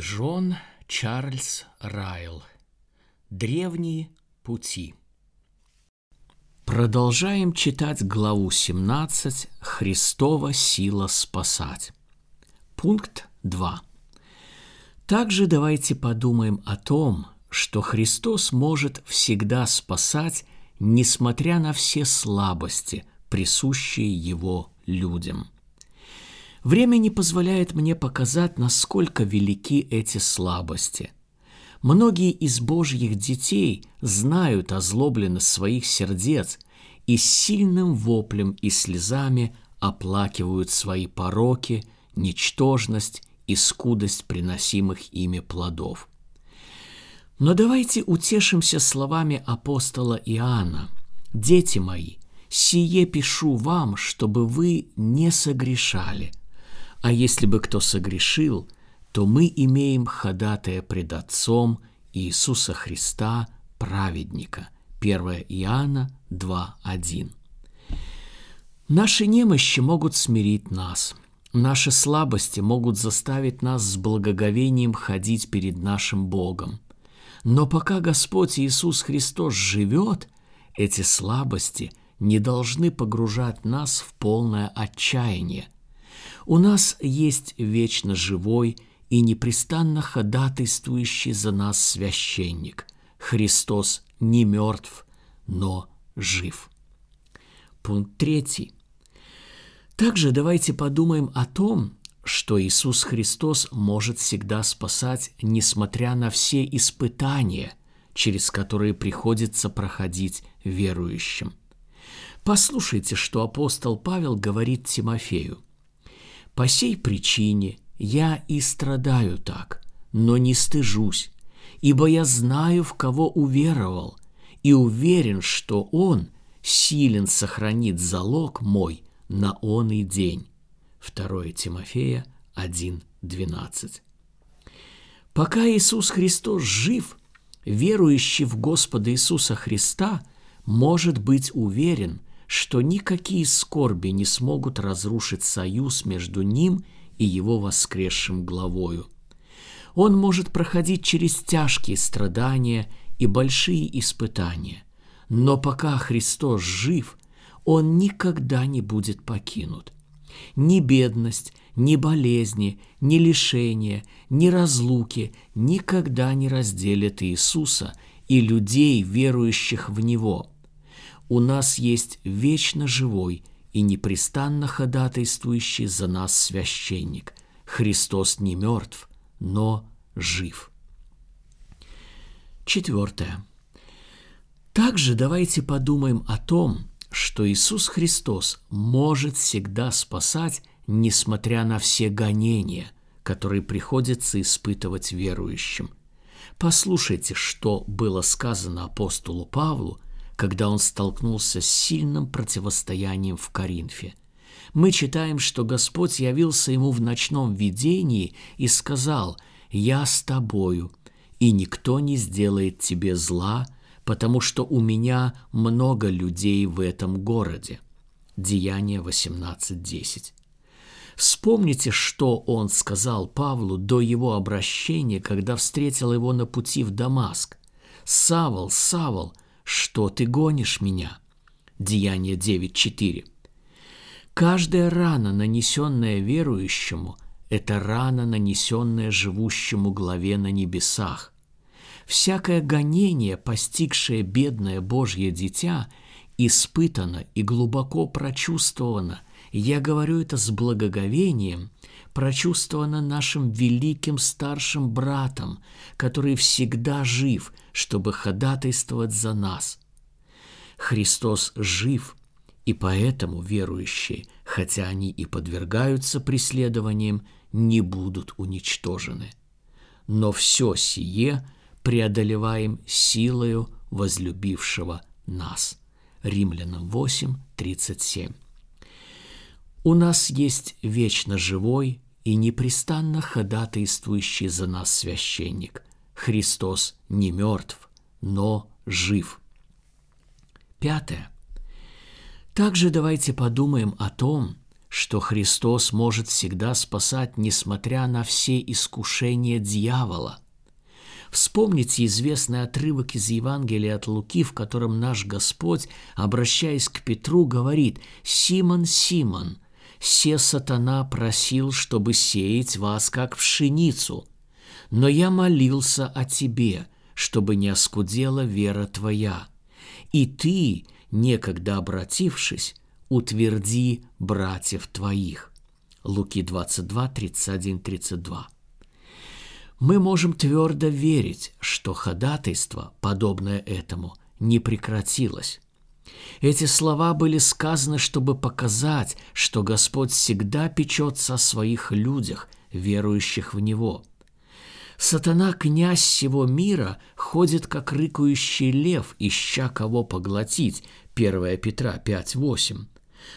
Джон Чарльз Райл. Древние пути. Продолжаем читать главу 17 «Христова сила спасать». Пункт 2. Также давайте подумаем о том, что Христос может всегда спасать, несмотря на все слабости, присущие Его людям – Время не позволяет мне показать, насколько велики эти слабости. Многие из Божьих детей знают озлобленность своих сердец и сильным воплем и слезами оплакивают свои пороки, ничтожность и скудость приносимых ими плодов. Но давайте утешимся словами апостола Иоанна. «Дети мои, сие пишу вам, чтобы вы не согрешали – а если бы кто согрешил, то мы имеем ходатая пред Отцом Иисуса Христа, праведника. 1 Иоанна 2.1. Наши немощи могут смирить нас. Наши слабости могут заставить нас с благоговением ходить перед нашим Богом. Но пока Господь Иисус Христос живет, эти слабости не должны погружать нас в полное отчаяние – у нас есть вечно живой и непрестанно ходатайствующий за нас священник. Христос не мертв, но жив. Пункт третий. Также давайте подумаем о том, что Иисус Христос может всегда спасать, несмотря на все испытания, через которые приходится проходить верующим. Послушайте, что апостол Павел говорит Тимофею – по сей причине я и страдаю так, но не стыжусь, ибо я знаю, в кого уверовал, и уверен, что Он силен сохранит залог мой на он и день. 2 Тимофея 1.12. Пока Иисус Христос жив, верующий в Господа Иисуса Христа может быть уверен – что никакие скорби не смогут разрушить союз между ним и его воскресшим главою. Он может проходить через тяжкие страдания и большие испытания, но пока Христос жив, он никогда не будет покинут. Ни бедность, ни болезни, ни лишения, ни разлуки никогда не разделят Иисуса и людей, верующих в Него – у нас есть вечно живой и непрестанно ходатайствующий за нас священник. Христос не мертв, но жив. Четвертое. Также давайте подумаем о том, что Иисус Христос может всегда спасать, несмотря на все гонения, которые приходится испытывать верующим. Послушайте, что было сказано апостолу Павлу – когда он столкнулся с сильным противостоянием в Коринфе. Мы читаем, что Господь явился ему в ночном видении и сказал «Я с тобою, и никто не сделает тебе зла, потому что у меня много людей в этом городе». Деяние 18.10. Вспомните, что он сказал Павлу до его обращения, когда встретил его на пути в Дамаск. «Савол, Савол, «Что ты гонишь меня?» Деяние 9.4. Каждая рана, нанесенная верующему, это рана, нанесенная живущему главе на небесах. Всякое гонение, постигшее бедное Божье дитя, испытано и глубоко прочувствовано. Я говорю это с благоговением, прочувствовано нашим великим старшим братом, который всегда жив, чтобы ходатайствовать за нас. Христос жив, и поэтому верующие, хотя они и подвергаются преследованиям, не будут уничтожены. Но все сие преодолеваем силою возлюбившего нас. Римлянам 8, 37. У нас есть вечно живой и непрестанно ходатайствующий за нас священник. Христос не мертв, но жив. Пятое. Также давайте подумаем о том, что Христос может всегда спасать, несмотря на все искушения дьявола. Вспомните известный отрывок из Евангелия от Луки, в котором наш Господь, обращаясь к Петру, говорит «Симон, Симон, се сатана просил, чтобы сеять вас, как пшеницу, но я молился о тебе, чтобы не оскудела вера твоя. И ты, некогда обратившись, утверди братьев твоих». Луки 22, 31, 32. Мы можем твердо верить, что ходатайство, подобное этому, не прекратилось. Эти слова были сказаны, чтобы показать, что Господь всегда печется о своих людях, верующих в Него. Сатана, князь всего мира, ходит как рыкающий лев, ища кого поглотить. 1 Петра 5.8.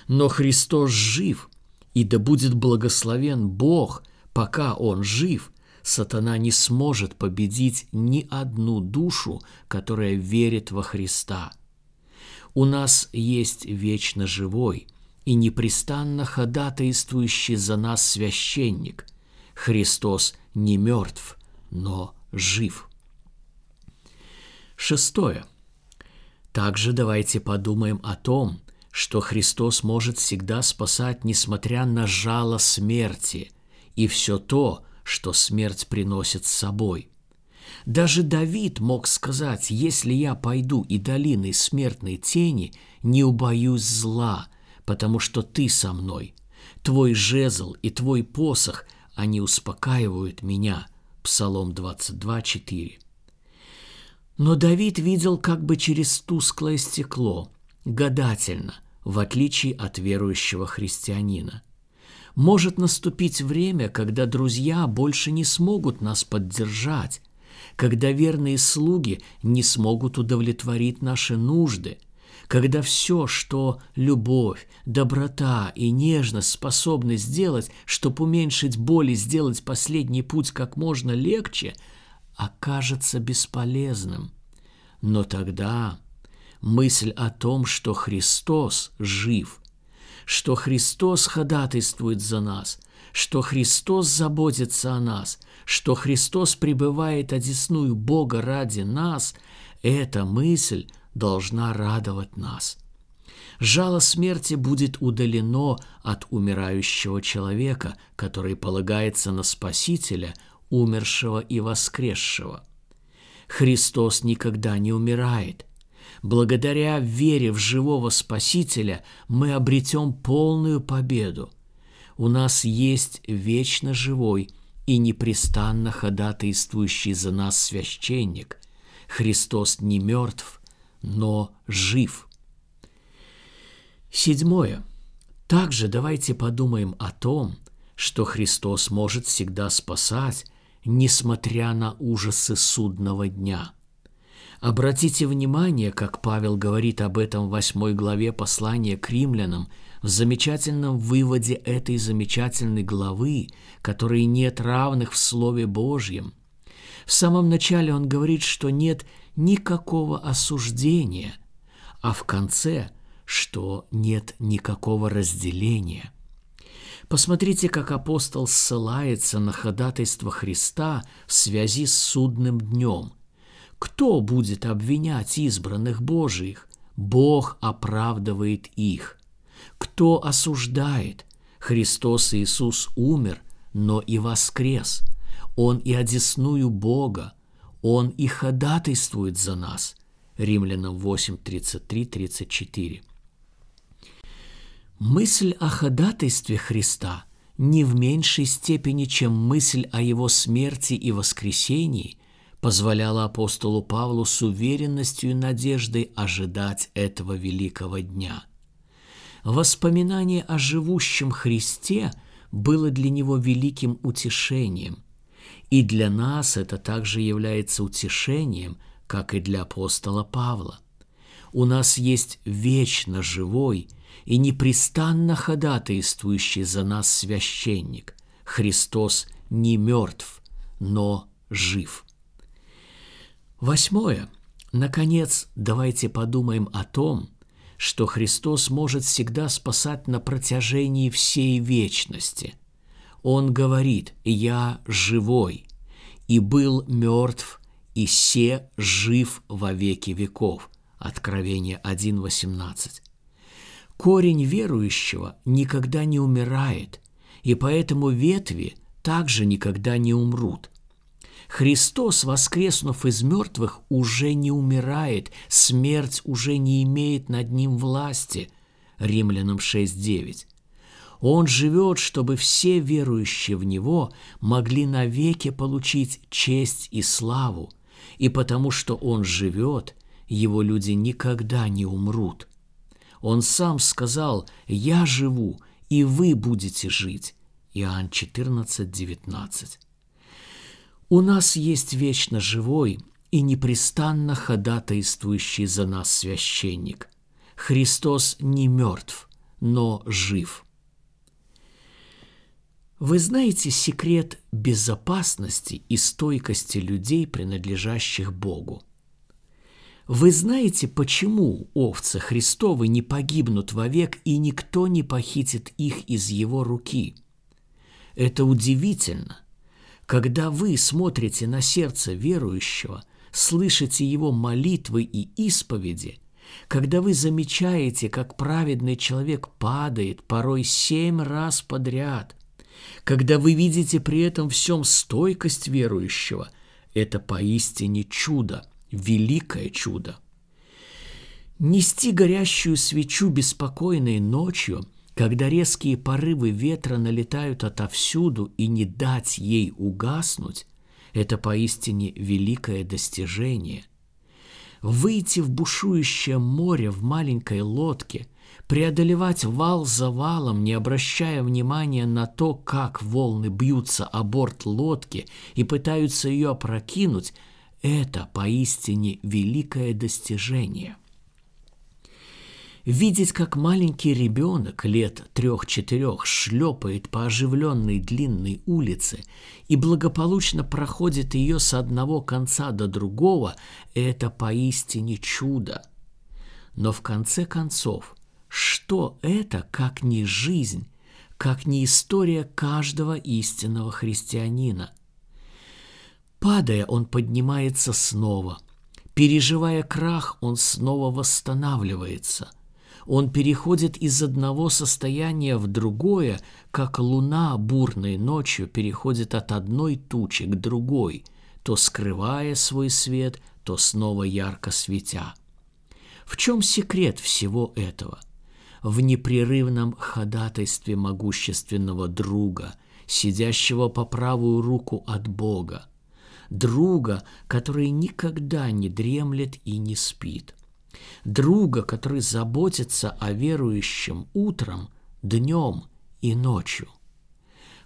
Но Христос жив, и да будет благословен Бог, пока Он жив. Сатана не сможет победить ни одну душу, которая верит во Христа. У нас есть вечно живой и непрестанно ходатайствующий за нас священник. Христос не мертв, но жив. Шестое. Также давайте подумаем о том, что Христос может всегда спасать, несмотря на жало смерти и все то, что смерть приносит с собой. Даже Давид мог сказать, если я пойду и долиной смертной тени, не убоюсь зла, потому что ты со мной. Твой жезл и твой посох, они успокаивают меня. Псалом 22, 4. Но Давид видел как бы через тусклое стекло, гадательно, в отличие от верующего христианина. Может наступить время, когда друзья больше не смогут нас поддержать, когда верные слуги не смогут удовлетворить наши нужды, когда все, что любовь, доброта и нежность способны сделать, чтобы уменьшить боль и сделать последний путь как можно легче, окажется бесполезным. Но тогда мысль о том, что Христос жив, что Христос ходатайствует за нас, что Христос заботится о нас, что Христос пребывает одесную Бога ради нас, эта мысль должна радовать нас. Жало смерти будет удалено от умирающего человека, который полагается на Спасителя, умершего и воскресшего. Христос никогда не умирает – Благодаря вере в живого Спасителя мы обретем полную победу. У нас есть вечно живой и непрестанно ходатайствующий за нас священник. Христос не мертв, но жив. Седьмое. Также давайте подумаем о том, что Христос может всегда спасать, несмотря на ужасы судного дня – Обратите внимание, как Павел говорит об этом в восьмой главе послания к римлянам, в замечательном выводе этой замечательной главы, которой нет равных в Слове Божьем. В самом начале он говорит, что нет никакого осуждения, а в конце, что нет никакого разделения. Посмотрите, как апостол ссылается на ходатайство Христа в связи с судным днем – кто будет обвинять избранных Божиих? Бог оправдывает их. Кто осуждает? Христос Иисус умер, но и воскрес. Он и одесную Бога. Он и ходатайствует за нас. Римлянам 8, 33, 34. Мысль о ходатайстве Христа не в меньшей степени, чем мысль о Его смерти и воскресении – позволяло апостолу Павлу с уверенностью и надеждой ожидать этого великого дня. Воспоминание о живущем Христе было для него великим утешением, и для нас это также является утешением, как и для апостола Павла. У нас есть вечно живой и непрестанно ходатайствующий за нас священник. Христос не мертв, но жив. Восьмое. Наконец, давайте подумаем о том, что Христос может всегда спасать на протяжении всей вечности. Он говорит «Я живой» и был мертв, и се жив во веки веков. Откровение 1.18. Корень верующего никогда не умирает, и поэтому ветви также никогда не умрут. Христос, воскреснув из мертвых, уже не умирает, смерть уже не имеет над ним власти. Римлянам 6.9. Он живет, чтобы все верующие в Него могли навеки получить честь и славу, и потому что Он живет, Его люди никогда не умрут. Он сам сказал «Я живу, и вы будете жить». Иоанн 14, 19. У нас есть вечно живой и непрестанно ходатайствующий за нас священник. Христос не мертв, но жив. Вы знаете секрет безопасности и стойкости людей, принадлежащих Богу. Вы знаете, почему овцы Христовы не погибнут вовек и никто не похитит их из его руки? Это удивительно, когда вы смотрите на сердце верующего, слышите его молитвы и исповеди, когда вы замечаете, как праведный человек падает порой семь раз подряд, когда вы видите при этом всем стойкость верующего, это поистине чудо, великое чудо. Нести горящую свечу беспокойной ночью – когда резкие порывы ветра налетают отовсюду и не дать ей угаснуть, это поистине великое достижение. Выйти в бушующее море в маленькой лодке, преодолевать вал за валом, не обращая внимания на то, как волны бьются о борт лодки и пытаются ее опрокинуть, это поистине великое достижение – Видеть, как маленький ребенок лет трех-четырех шлепает по оживленной длинной улице и благополучно проходит ее с одного конца до другого, это поистине чудо. Но в конце концов, что это, как не жизнь, как не история каждого истинного христианина? Падая, он поднимается снова. Переживая крах, он снова восстанавливается – он переходит из одного состояния в другое, как луна бурной ночью переходит от одной тучи к другой, то скрывая свой свет, то снова ярко светя. В чем секрет всего этого? В непрерывном ходатайстве могущественного друга, сидящего по правую руку от Бога, друга, который никогда не дремлет и не спит – друга, который заботится о верующем утром, днем и ночью.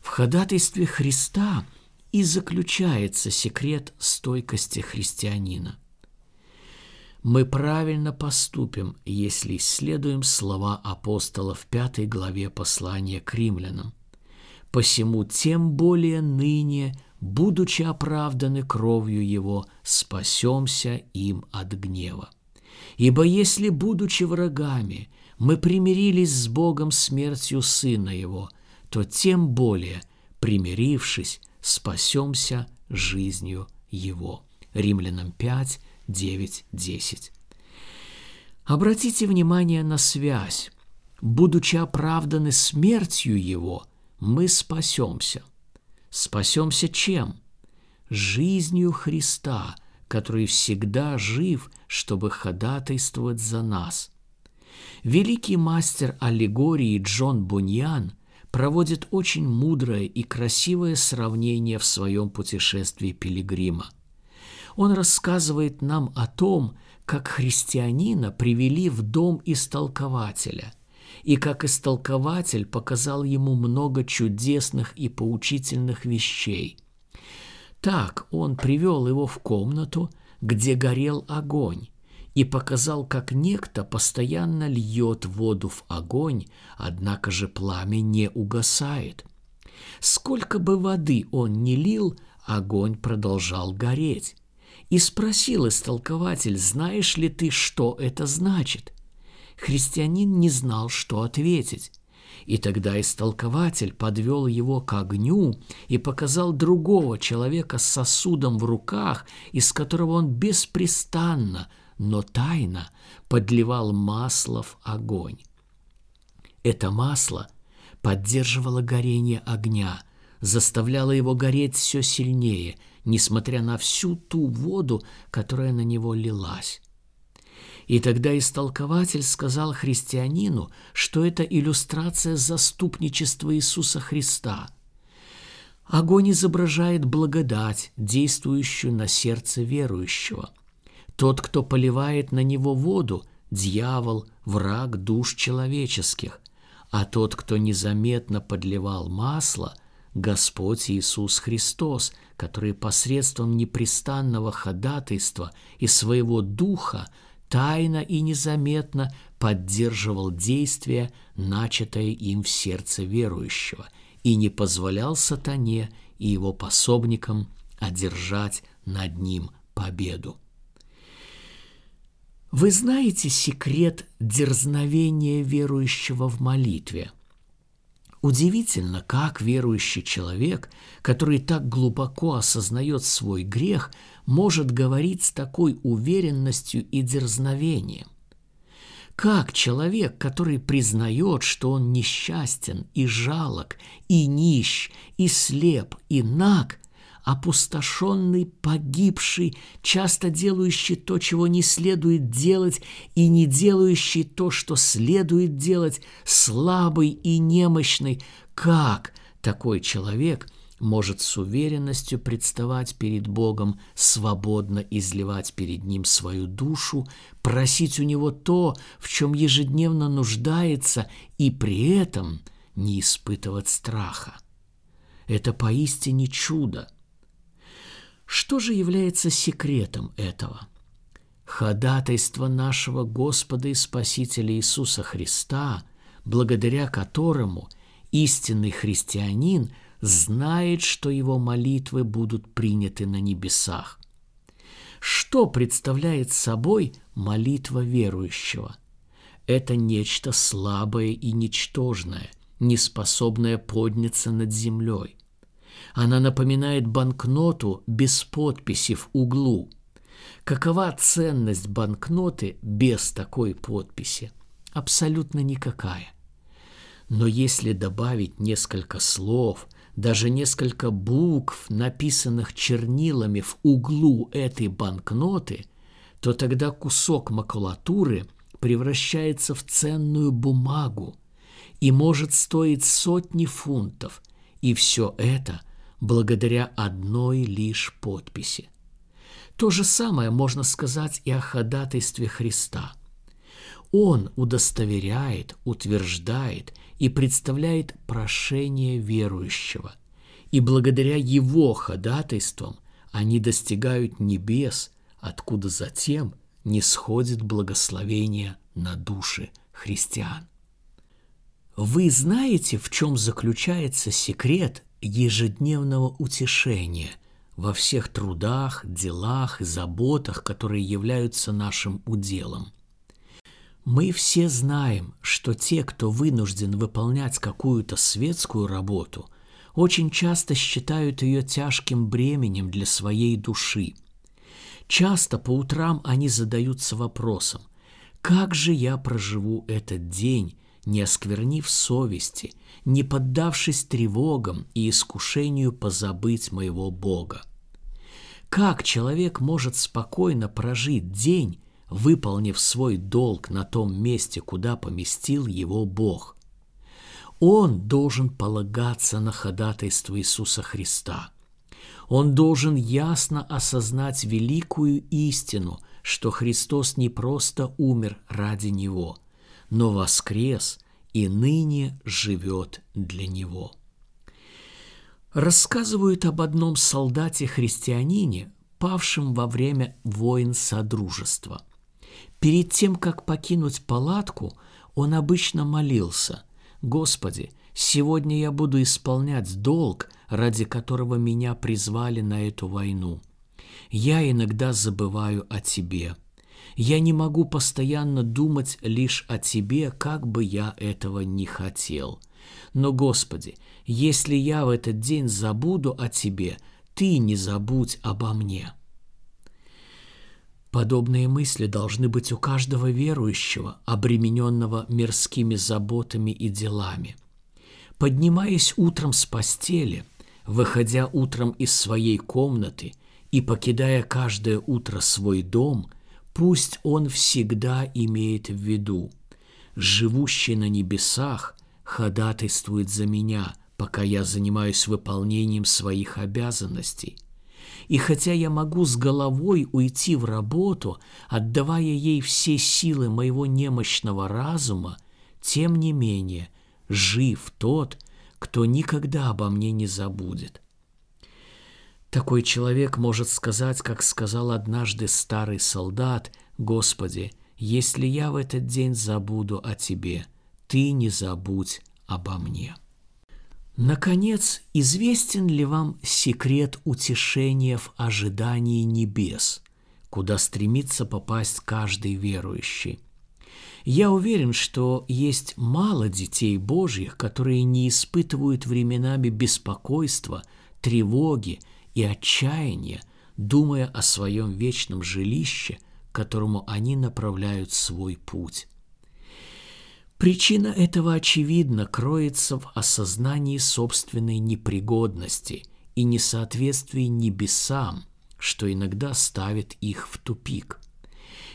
В ходатайстве Христа и заключается секрет стойкости христианина. Мы правильно поступим, если исследуем слова апостола в пятой главе послания к римлянам. «Посему тем более ныне, будучи оправданы кровью Его, спасемся им от гнева». Ибо если, будучи врагами, мы примирились с Богом смертью Сына Его, то тем более, примирившись, спасемся жизнью Его. Римлянам 5, 9, 10. Обратите внимание на связь. Будучи оправданы смертью Его, мы спасемся. Спасемся чем? Жизнью Христа – который всегда жив, чтобы ходатайствовать за нас. Великий мастер аллегории Джон Буньян проводит очень мудрое и красивое сравнение в своем путешествии пилигрима. Он рассказывает нам о том, как христианина привели в дом истолкователя, и как истолкователь показал ему много чудесных и поучительных вещей – так он привел его в комнату, где горел огонь, и показал, как некто постоянно льет воду в огонь, однако же пламя не угасает. Сколько бы воды он ни лил, огонь продолжал гореть. И спросил истолкователь, знаешь ли ты, что это значит? Христианин не знал, что ответить. И тогда истолкователь подвел его к огню и показал другого человека с сосудом в руках, из которого он беспрестанно, но тайно подливал масло в огонь. Это масло поддерживало горение огня, заставляло его гореть все сильнее, несмотря на всю ту воду, которая на него лилась. И тогда истолкователь сказал христианину, что это иллюстрация заступничества Иисуса Христа. Огонь изображает благодать, действующую на сердце верующего. Тот, кто поливает на него воду, дьявол, враг душ человеческих, а тот, кто незаметно подливал масло, Господь Иисус Христос, который посредством непрестанного ходатайства и своего духа тайно и незаметно поддерживал действие, начатое им в сердце верующего, и не позволял сатане и его пособникам одержать над ним победу. Вы знаете секрет дерзновения верующего в молитве – Удивительно, как верующий человек, который так глубоко осознает свой грех, может говорить с такой уверенностью и дерзновением. Как человек, который признает, что он несчастен и жалок, и нищ, и слеп, и наг, опустошенный, погибший, часто делающий то, чего не следует делать, и не делающий то, что следует делать, слабый и немощный, как такой человек может с уверенностью представать перед Богом, свободно изливать перед Ним свою душу, просить у Него то, в чем ежедневно нуждается, и при этом не испытывать страха. Это поистине чудо – что же является секретом этого? Ходатайство нашего Господа и Спасителя Иисуса Христа, благодаря которому истинный христианин знает, что его молитвы будут приняты на небесах. Что представляет собой молитва верующего? Это нечто слабое и ничтожное, неспособное подняться над землей. Она напоминает банкноту без подписи в углу. Какова ценность банкноты без такой подписи? Абсолютно никакая. Но если добавить несколько слов, даже несколько букв, написанных чернилами в углу этой банкноты, то тогда кусок макулатуры превращается в ценную бумагу и может стоить сотни фунтов, и все это благодаря одной лишь подписи. То же самое можно сказать и о ходатайстве Христа. Он удостоверяет, утверждает и представляет прошение верующего. И благодаря его ходатайствам они достигают небес, откуда затем не сходит благословение на души христиан. Вы знаете, в чем заключается секрет ежедневного утешения во всех трудах, делах и заботах, которые являются нашим уделом. Мы все знаем, что те, кто вынужден выполнять какую-то светскую работу, очень часто считают ее тяжким бременем для своей души. Часто по утрам они задаются вопросом, как же я проживу этот день, не осквернив совести, не поддавшись тревогам и искушению позабыть моего Бога. Как человек может спокойно прожить день, выполнив свой долг на том месте, куда поместил его Бог? Он должен полагаться на ходатайство Иисуса Христа. Он должен ясно осознать великую истину, что Христос не просто умер ради него – но воскрес и ныне живет для него. Рассказывают об одном солдате-христианине, павшем во время войн Содружества. Перед тем, как покинуть палатку, он обычно молился «Господи, сегодня я буду исполнять долг, ради которого меня призвали на эту войну. Я иногда забываю о Тебе – Я не могу постоянно думать лишь о Тебе, как бы я этого не хотел. Но, Господи, если я в этот день забуду о Тебе, Ты не забудь обо мне. Подобные мысли должны быть у каждого верующего, обремененного мирскими заботами и делами. Поднимаясь утром с постели, выходя утром из своей комнаты и покидая каждое утро свой дом, пусть он всегда имеет в виду, живущий на небесах ходатайствует за меня, пока я занимаюсь выполнением своих обязанностей – и хотя я могу с головой уйти в работу, отдавая ей все силы моего немощного разума, тем не менее жив тот, кто никогда обо мне не забудет. Такой человек может сказать, как сказал однажды старый солдат, «Господи, если я в этот день забуду о Тебе, Ты не забудь обо мне». Наконец, известен ли вам секрет утешения в ожидании небес, куда стремится попасть каждый верующий? Я уверен, что есть мало детей Божьих, которые не испытывают временами беспокойства, тревоги и отчаяния, думая о своем вечном жилище, к которому они направляют свой путь. Причина этого, очевидно, кроется в осознании собственной непригодности и несоответствии небесам, что иногда ставит их в тупик.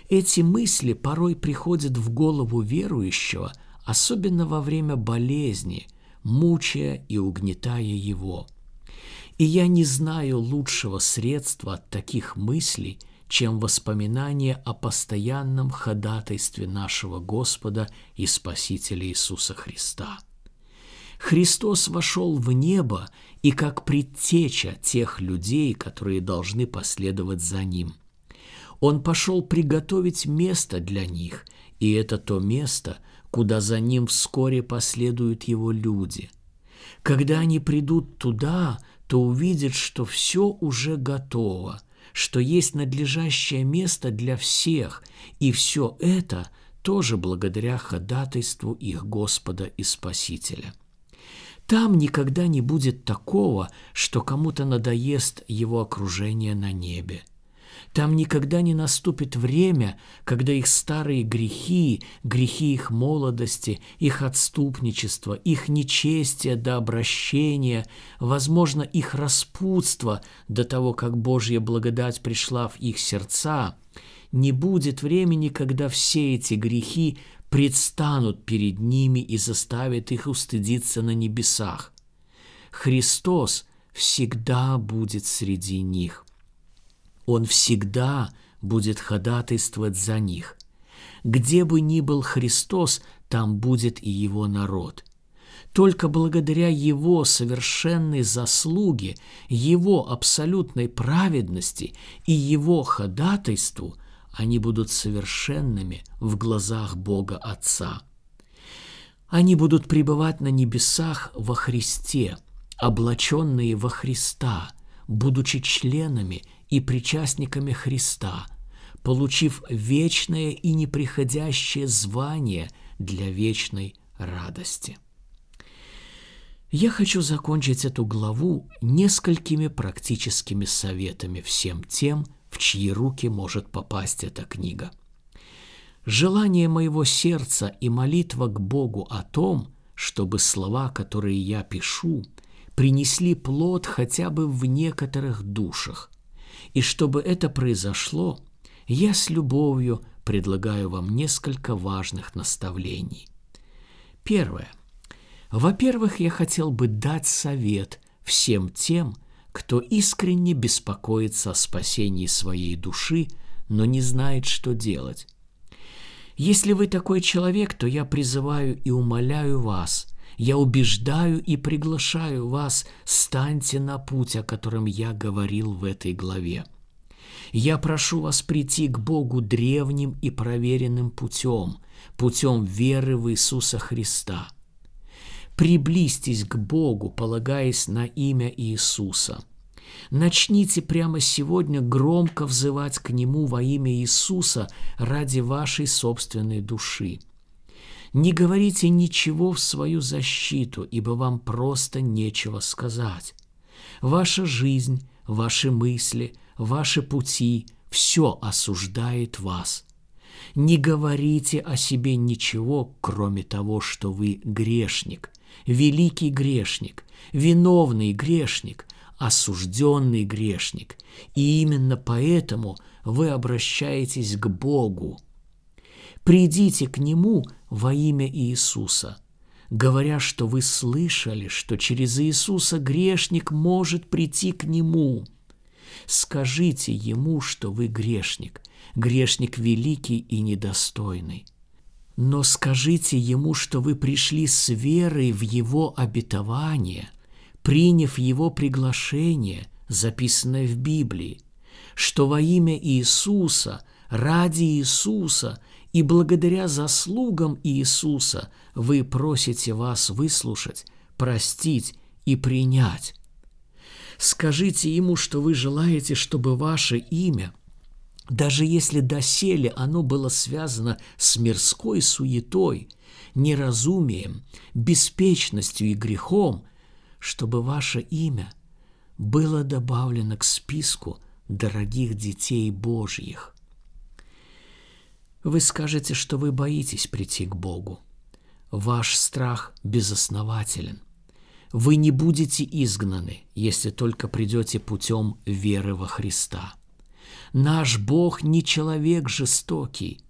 Эти мысли порой приходят в голову верующего, особенно во время болезни, мучая и угнетая его. И я не знаю лучшего средства от таких мыслей – чем воспоминание о постоянном ходатайстве нашего Господа и Спасителя Иисуса Христа. Христос вошел в небо и как предтеча тех людей, которые должны последовать за Ним. Он пошел приготовить место для них, и это то место, куда за Ним вскоре последуют Его люди. Когда они придут туда, то увидят, что все уже готово – что есть надлежащее место для всех, и все это тоже благодаря ходатайству их Господа и Спасителя. Там никогда не будет такого, что кому-то надоест его окружение на небе – там никогда не наступит время, когда их старые грехи, грехи их молодости, их отступничество, их нечестие до обращения, возможно, их распутство до того, как Божья благодать пришла в их сердца, не будет времени, когда все эти грехи предстанут перед ними и заставят их устыдиться на небесах. Христос всегда будет среди них – он всегда будет ходатайствовать за них. Где бы ни был Христос, там будет и его народ. Только благодаря его совершенной заслуге, его абсолютной праведности и его ходатайству они будут совершенными в глазах Бога Отца. Они будут пребывать на небесах во Христе, облаченные во Христа, будучи членами и причастниками Христа, получив вечное и неприходящее звание для вечной радости. Я хочу закончить эту главу несколькими практическими советами всем тем, в чьи руки может попасть эта книга. Желание моего сердца и молитва к Богу о том, чтобы слова, которые я пишу, принесли плод хотя бы в некоторых душах, и чтобы это произошло, я с любовью предлагаю вам несколько важных наставлений. Первое. Во-первых, я хотел бы дать совет всем тем, кто искренне беспокоится о спасении своей души, но не знает, что делать. Если вы такой человек, то я призываю и умоляю вас, я убеждаю и приглашаю вас, станьте на путь, о котором я говорил в этой главе. Я прошу вас прийти к Богу древним и проверенным путем, путем веры в Иисуса Христа. Приблизьтесь к Богу, полагаясь на имя Иисуса. Начните прямо сегодня громко взывать к Нему во имя Иисуса ради вашей собственной души. Не говорите ничего в свою защиту, ибо вам просто нечего сказать. Ваша жизнь, ваши мысли, ваши пути – все осуждает вас. Не говорите о себе ничего, кроме того, что вы грешник, великий грешник, виновный грешник, осужденный грешник. И именно поэтому вы обращаетесь к Богу. Придите к Нему во имя Иисуса, говоря, что вы слышали, что через Иисуса грешник может прийти к Нему. Скажите Ему, что вы грешник, грешник великий и недостойный. Но скажите Ему, что вы пришли с верой в Его обетование, приняв Его приглашение, записанное в Библии, что во имя Иисуса, ради Иисуса и благодаря заслугам Иисуса вы просите вас выслушать, простить и принять. Скажите ему, что вы желаете, чтобы ваше имя, даже если доселе оно было связано с мирской суетой, неразумием, беспечностью и грехом, чтобы ваше имя было добавлено к списку дорогих детей Божьих. Вы скажете, что вы боитесь прийти к Богу. Ваш страх безоснователен. Вы не будете изгнаны, если только придете путем веры во Христа. Наш Бог не человек жестокий.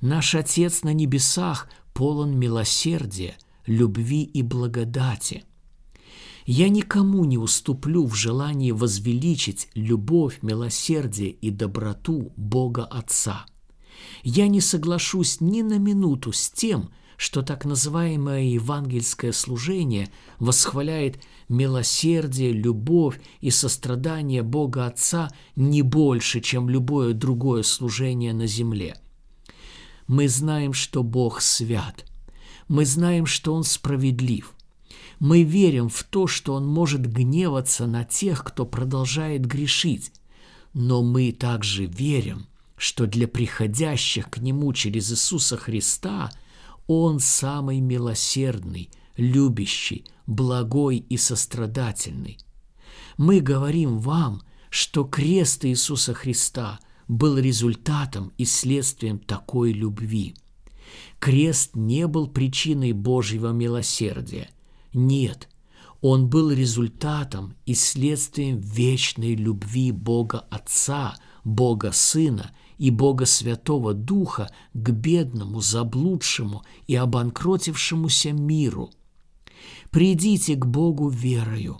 Наш Отец на небесах полон милосердия, любви и благодати. Я никому не уступлю в желании возвеличить любовь, милосердие и доброту Бога Отца. Я не соглашусь ни на минуту с тем, что так называемое евангельское служение восхваляет милосердие, любовь и сострадание Бога Отца не больше, чем любое другое служение на земле. Мы знаем, что Бог свят. Мы знаем, что Он справедлив. Мы верим в то, что Он может гневаться на тех, кто продолжает грешить. Но мы также верим, что для приходящих к Нему через Иисуса Христа – он самый милосердный, любящий, благой и сострадательный. Мы говорим вам, что крест Иисуса Христа был результатом и следствием такой любви. Крест не был причиной Божьего милосердия. Нет, он был результатом и следствием вечной любви Бога Отца, Бога Сына и Бога Святого Духа к бедному, заблудшему и обанкротившемуся миру. Придите к Богу верою,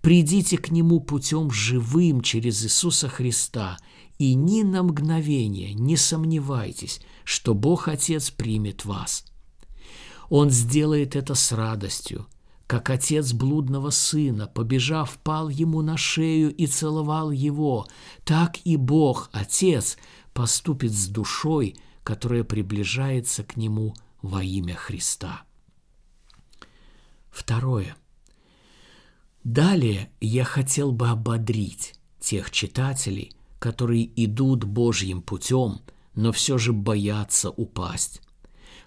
придите к Нему путем живым через Иисуса Христа, и ни на мгновение не сомневайтесь, что Бог Отец примет вас. Он сделает это с радостью, как отец блудного сына, побежав, пал ему на шею и целовал его, так и Бог, Отец, поступит с душой, которая приближается к нему во имя Христа. Второе. Далее я хотел бы ободрить тех читателей, которые идут Божьим путем, но все же боятся упасть.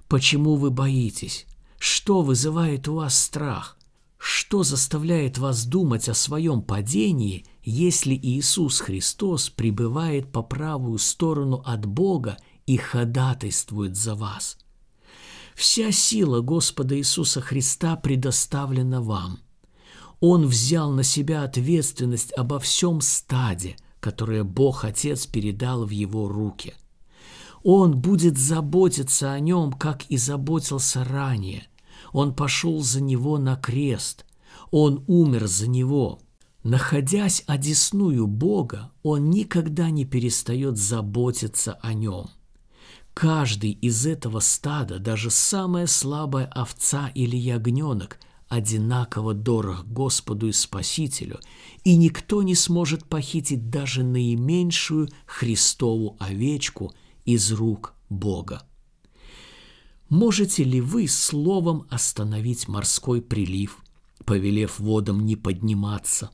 Почему вы боитесь? Что вызывает у вас страх? Что заставляет вас думать о своем падении, если Иисус Христос пребывает по правую сторону от Бога и ходатайствует за вас? Вся сила Господа Иисуса Христа предоставлена вам. Он взял на себя ответственность обо всем стаде, которое Бог Отец передал в его руки – он будет заботиться о нем, как и заботился ранее. Он пошел за него на крест. Он умер за него. Находясь одесную Бога, он никогда не перестает заботиться о нем. Каждый из этого стада, даже самая слабая овца или ягненок, одинаково дорог Господу и Спасителю, и никто не сможет похитить даже наименьшую Христову овечку – из рук Бога. Можете ли вы словом остановить морской прилив, повелев водам не подниматься?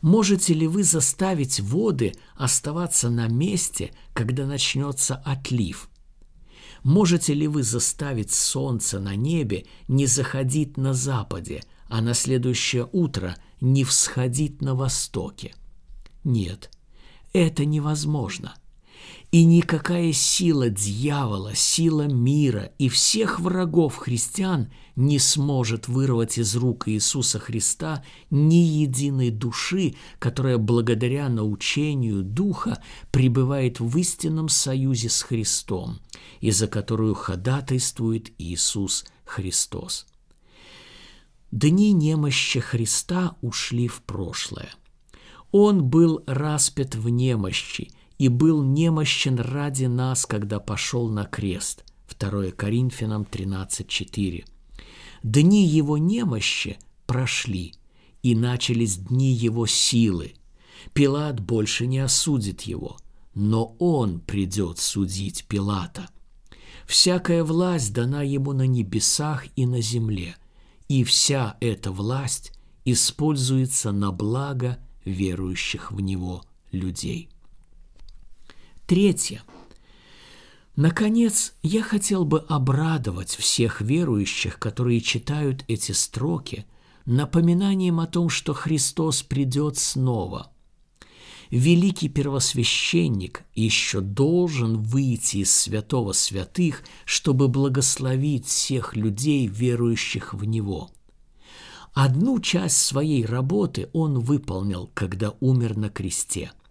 Можете ли вы заставить воды оставаться на месте, когда начнется отлив? Можете ли вы заставить солнце на небе не заходить на западе, а на следующее утро не всходить на востоке? Нет, это невозможно – и никакая сила дьявола, сила мира и всех врагов христиан не сможет вырвать из рук Иисуса Христа ни единой души, которая благодаря научению Духа пребывает в истинном союзе с Христом, и за которую ходатайствует Иисус Христос. Дни немощи Христа ушли в прошлое. Он был распят в немощи – и был немощен ради нас, когда пошел на крест. 2 Коринфянам 13.4. Дни его немощи прошли, и начались дни его силы. Пилат больше не осудит его, но он придет судить Пилата. Всякая власть дана ему на небесах и на земле, и вся эта власть используется на благо верующих в него людей. Третье. Наконец, я хотел бы обрадовать всех верующих, которые читают эти строки, напоминанием о том, что Христос придет снова. Великий первосвященник еще должен выйти из святого святых, чтобы благословить всех людей, верующих в Него. Одну часть своей работы он выполнил, когда умер на кресте –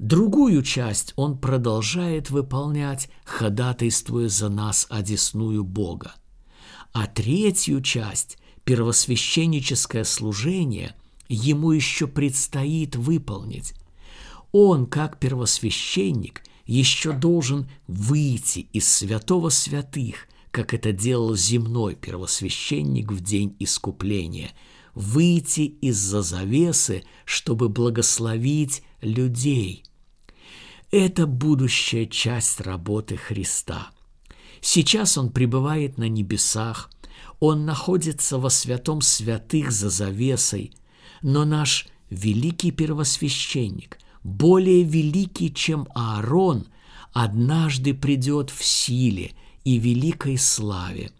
Другую часть он продолжает выполнять, ходатайствуя за нас одесную Бога. А третью часть, первосвященническое служение, ему еще предстоит выполнить. Он, как первосвященник, еще должен выйти из святого святых, как это делал земной первосвященник в день искупления, выйти из-за завесы, чтобы благословить людей – это будущая часть работы Христа. Сейчас Он пребывает на небесах, Он находится во святом святых за завесой, но наш великий первосвященник, более великий, чем Аарон, однажды придет в силе и великой славе.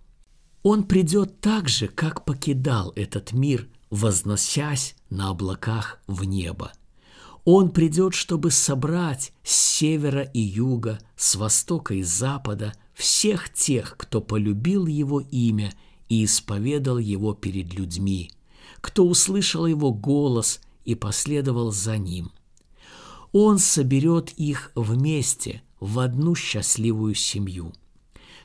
Он придет так же, как покидал этот мир, возносясь на облаках в небо – он придет, чтобы собрать с севера и юга, с востока и запада всех тех, кто полюбил Его имя и исповедал Его перед людьми, кто услышал Его голос и последовал за Ним. Он соберет их вместе в одну счастливую семью.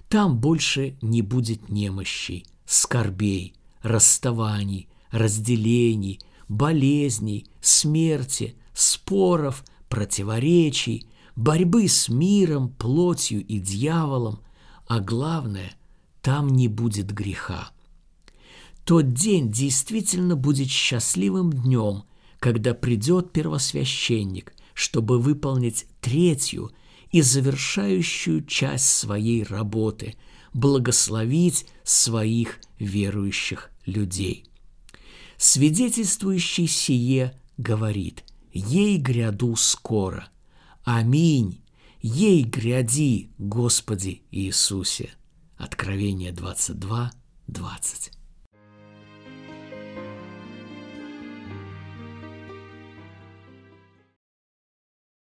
Там больше не будет немощей, скорбей, расставаний, разделений, болезней, смерти – споров, противоречий, борьбы с миром, плотью и дьяволом, а главное, там не будет греха. Тот день действительно будет счастливым днем, когда придет первосвященник, чтобы выполнить третью и завершающую часть своей работы – благословить своих верующих людей. Свидетельствующий сие говорит – ей гряду скоро. Аминь. Ей гряди, Господи Иисусе. Откровение 22, 20.